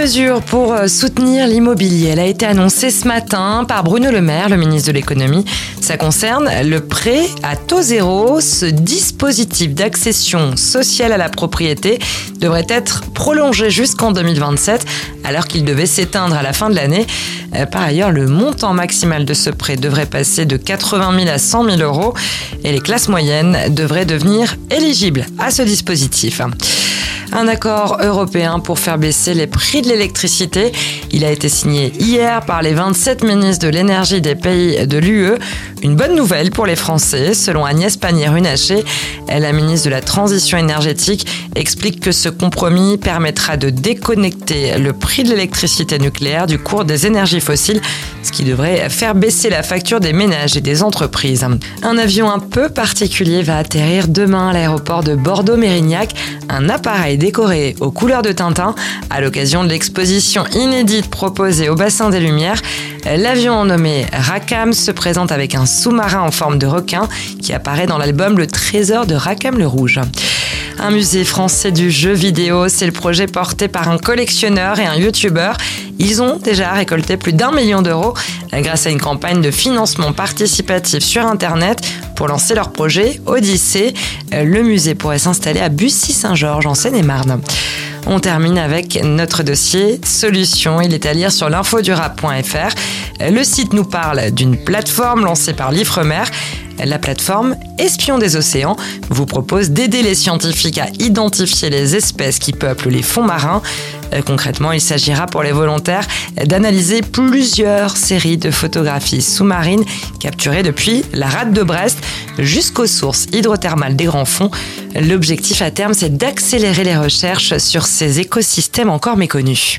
Mesure pour euh, soutenir l'immobilier. Elle a été annoncée ce matin par Bruno Le Maire, le ministre de l'économie. Ça concerne le prêt à taux zéro. Ce dispositif d'accession sociale à la propriété devrait être prolongé jusqu'en 2027, alors qu'il devait s'éteindre à la fin de l'année. Euh, par ailleurs, le montant maximal de ce prêt devrait passer de 80 000 à 100 000 euros et les classes moyennes devraient devenir éligibles à ce dispositif. Un accord européen pour faire baisser les prix de l'électricité. Il a été signé hier par les 27 ministres de l'énergie des pays de l'UE. Une bonne nouvelle pour les Français, selon Agnès Pannier-Runacher. La ministre de la Transition énergétique explique que ce compromis permettra de déconnecter le prix de l'électricité nucléaire du cours des énergies fossiles, ce qui devrait faire baisser la facture des ménages et des entreprises. Un avion un peu particulier va atterrir demain à l'aéroport de Bordeaux-Mérignac. Un appareil décoré aux couleurs de Tintin à l'occasion de l'exposition inédite proposée au bassin des Lumières. L'avion nommé Rakam se présente avec un sous-marin en forme de requin qui apparaît dans l'album Le Trésor de Rakam le Rouge. Un musée français du jeu vidéo, c'est le projet porté par un collectionneur et un youtubeur. Ils ont déjà récolté plus d'un million d'euros grâce à une campagne de financement participatif sur Internet pour lancer leur projet Odyssée. Le musée pourrait s'installer à Bussy-Saint-Georges en Seine-et-Marne. On termine avec notre dossier Solutions. Il est à lire sur l'infodurap.fr. Le site nous parle d'une plateforme lancée par l'Ifremer. La plateforme Espion des océans vous propose d'aider les scientifiques à identifier les espèces qui peuplent les fonds marins. Euh, concrètement, il s'agira pour les volontaires d'analyser plusieurs séries de photographies sous-marines capturées depuis la rade de Brest jusqu'aux sources hydrothermales des grands fonds. L'objectif à terme, c'est d'accélérer les recherches sur ces écosystèmes encore méconnus.